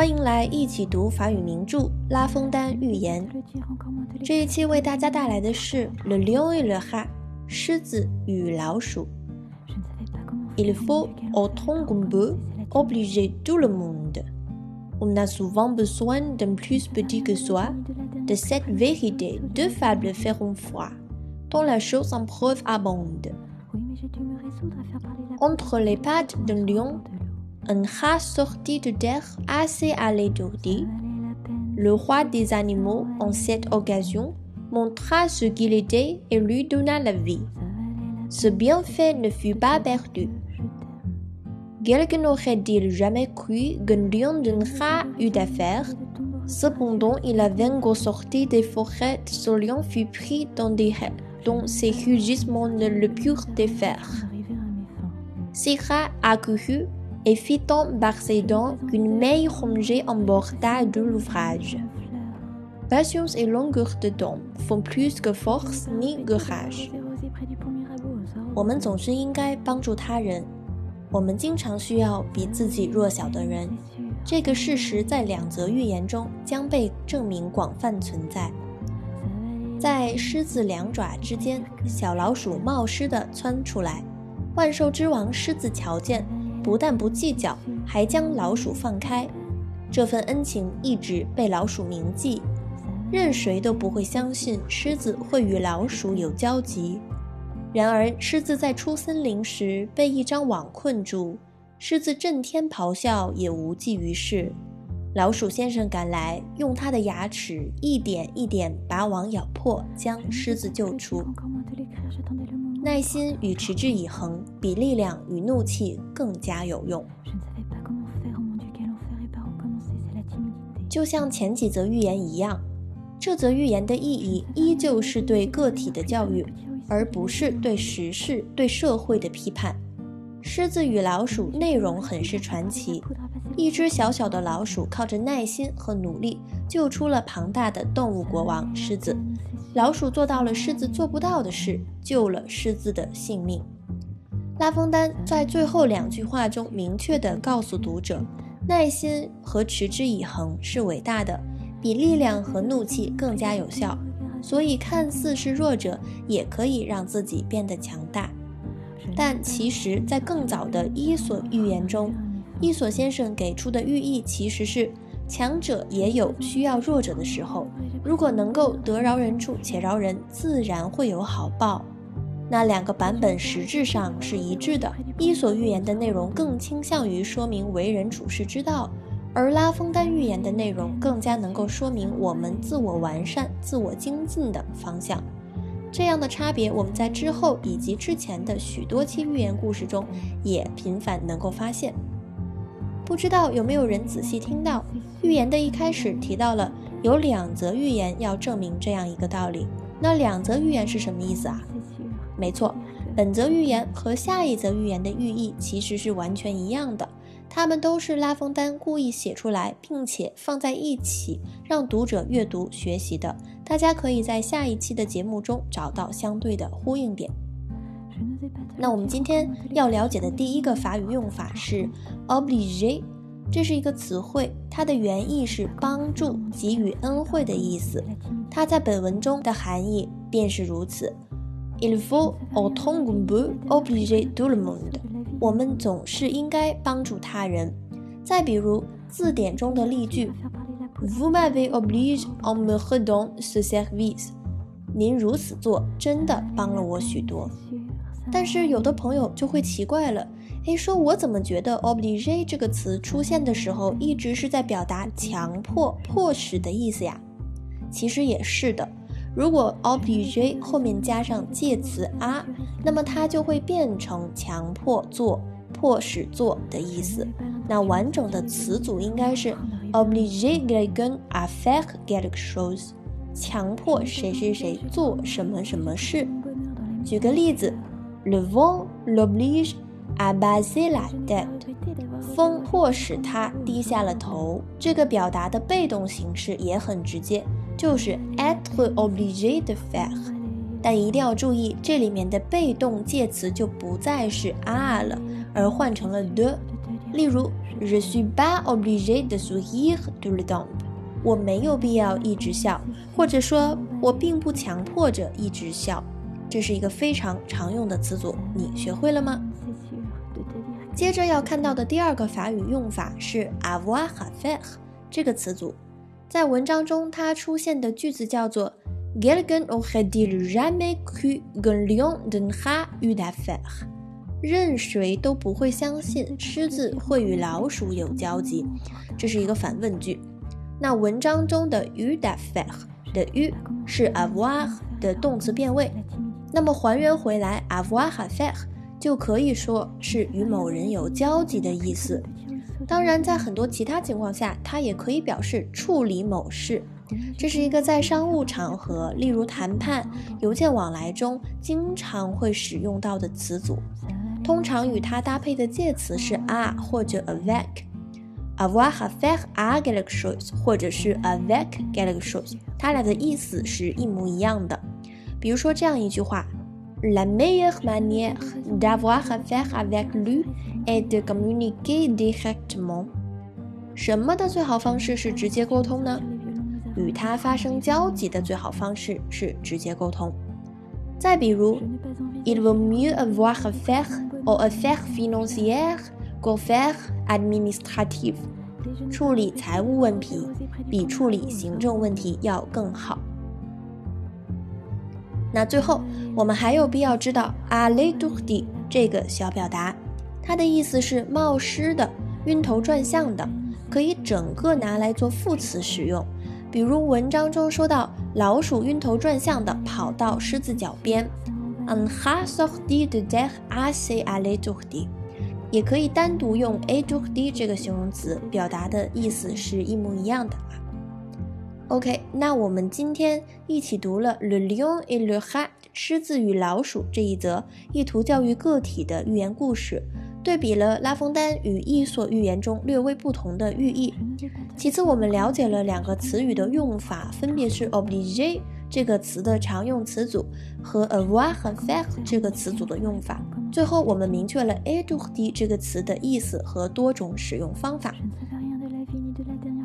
欢迎来一起读法语名著《拉封丹寓言》。这一期为大家带来的是《Le Lion et le Rat》狮子与老鼠。Il faut autant qu'on peut obliger tout le monde. On a souvent besoin d'un plus petit que soi. De cette vérité, deux fables feront foi, dont la chose en preuve abonde. Entre les pattes d'un lion, un rat sorti de terre assez à l'étourdi. Le roi des animaux, en cette occasion, montra ce qu'il était et lui donna la vie. Ce bienfait ne fut pas perdu. Quelqu'un n'aurait-il jamais cru qu'un lion d'un rat eût affaire Cependant, il avait encore sorti des forêts, ce lion fut pris dans des dont ses rugissements ne le purent défaire. Ces rats accourut et fit tant par ses dents qu'une maille rongée emporta de l'ouvrage. Patience et longueur de temps font plus que force ni que rage. 我们总是应该帮助他人，我们经常需要比自己弱小的人。这个事实在两则寓言中将被证明广泛存在。在狮子两爪之间，小老鼠冒失地窜出来。万兽之王狮子瞧见，不但不计较，还将老鼠放开。这份恩情一直被老鼠铭记。任谁都不会相信狮子会与老鼠有交集。然而，狮子在出森林时被一张网困住。狮子震天咆哮，也无济于事。老鼠先生赶来，用他的牙齿一点一点把网咬破，将狮子救出。耐心与持之以恒，比力量与怒气更加有用。就像前几则寓言一样，这则寓言的意义依旧是对个体的教育，而不是对时事、对社会的批判。狮子与老鼠内容很是传奇。一只小小的老鼠靠着耐心和努力救出了庞大的动物国王狮子。老鼠做到了狮子做不到的事，救了狮子的性命。拉封丹在最后两句话中明确地告诉读者：耐心和持之以恒是伟大的，比力量和怒气更加有效。所以，看似是弱者，也可以让自己变得强大。但其实，在更早的伊索寓言中，伊索先生给出的寓意其实是：强者也有需要弱者的时候。如果能够得饶人处且饶人，自然会有好报。那两个版本实质上是一致的。伊索寓言的内容更倾向于说明为人处世之道，而拉封丹寓言的内容更加能够说明我们自我完善、自我精进的方向。这样的差别，我们在之后以及之前的许多期寓言故事中也频繁能够发现。不知道有没有人仔细听到，预言的一开始提到了有两则预言要证明这样一个道理。那两则预言是什么意思啊？没错，本则预言和下一则预言的寓意其实是完全一样的。他们都是拉封丹故意写出来，并且放在一起让读者阅读学习的。大家可以在下一期的节目中找到相对的呼应点。那我们今天要了解的第一个法语用法是 oblige，这是一个词汇，它的原意是帮助、给予恩惠的意思。它在本文中的含义便是如此。Il faut autant b e obliger tout le monde。我们总是应该帮助他人。再比如字典中的例句：Vous m'avez obligé en me rendant ce service。您如此做，真的帮了我许多。但是有的朋友就会奇怪了，诶，说我怎么觉得 oblige 这个词出现的时候，一直是在表达强迫、迫使的意思呀？其实也是的。如果 oblige 后面加上介词 a，那么它就会变成强迫做、迫使做的意思。那完整的词组应该是 oblige quelqu'un à faire quelque chose，强迫谁谁谁做什么什么事。举个例子，le vent l'oblige à baisser la tête，风迫使他低下了头。这个表达的被动形式也很直接。就是 être obligé de faire，但一定要注意，这里面的被动介词就不再是 a 了，而换成了 de。例如，Je suis pas obligé de sourire tout le temps。我没有必要一直笑，或者说，我并不强迫着一直笑。这是一个非常常用的词组，你学会了吗？接着要看到的第二个法语用法是 avoir à faire 这个词组，在文章中它出现的句子叫做 Quelqu'un aurait-il jamais cru qu'un lion n'aurait eu d'affaires？任谁都不会相信狮子会与老鼠有交集，这是一个反问句。那文章中的 d'affaires 的 eu 是 avoir 的动词变位，那么还原回来 avoir à faire 就可以说是与某人有交集的意思。当然，在很多其他情况下，它也可以表示处理某事。这是一个在商务场合，例如谈判、邮件往来中经常会使用到的词组。通常与它搭配的介词是 a 或者 avec。avoir à faire à quelque chose，或者是 avec quelque chose，它俩的意思是一模一样的。比如说这样一句话：La meilleure manière d'avoir à faire avec lui est de communiquer directement。什么的最好方式是直接沟通呢？与他发生交集的最好方式是直接沟通。再比如，Il vaut mieux avoir à faire aux affaires financières qu'aux affaires administratives。处理财务问题比处理行政问题要更好。那最后，我们还有必要知道 “aller d u d 这个小表达，它的意思是冒失的、晕头转向的，可以整个拿来做副词使用。比如文章中说到老鼠晕头转向的跑到狮子脚边，un chat sorti de terre a se a l e douter，也可以单独用 a douter 这个形容词，表达的意思是一模一样的。OK，那我们今天一起读了 le lion et le chat 狮子与老鼠这一则意图教育个体的寓言故事。对比了拉封丹与《伊索寓言》中略微不同的寓意。其次，我们了解了两个词语的用法，分别是 oblige 这个词的常用词组和 avoir 和 faire 这个词组的用法。最后，我们明确了 a d o d 这个词的意思和多种使用方法。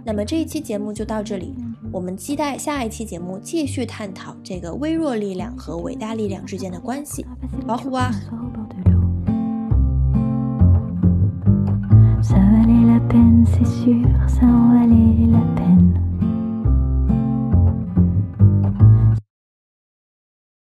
那么这一期节目就到这里，我们期待下一期节目继续探讨这个微弱力量和伟大力量之间的关系。保护啊！Ça valait la peine, c'est sûr, ça en valait la peine.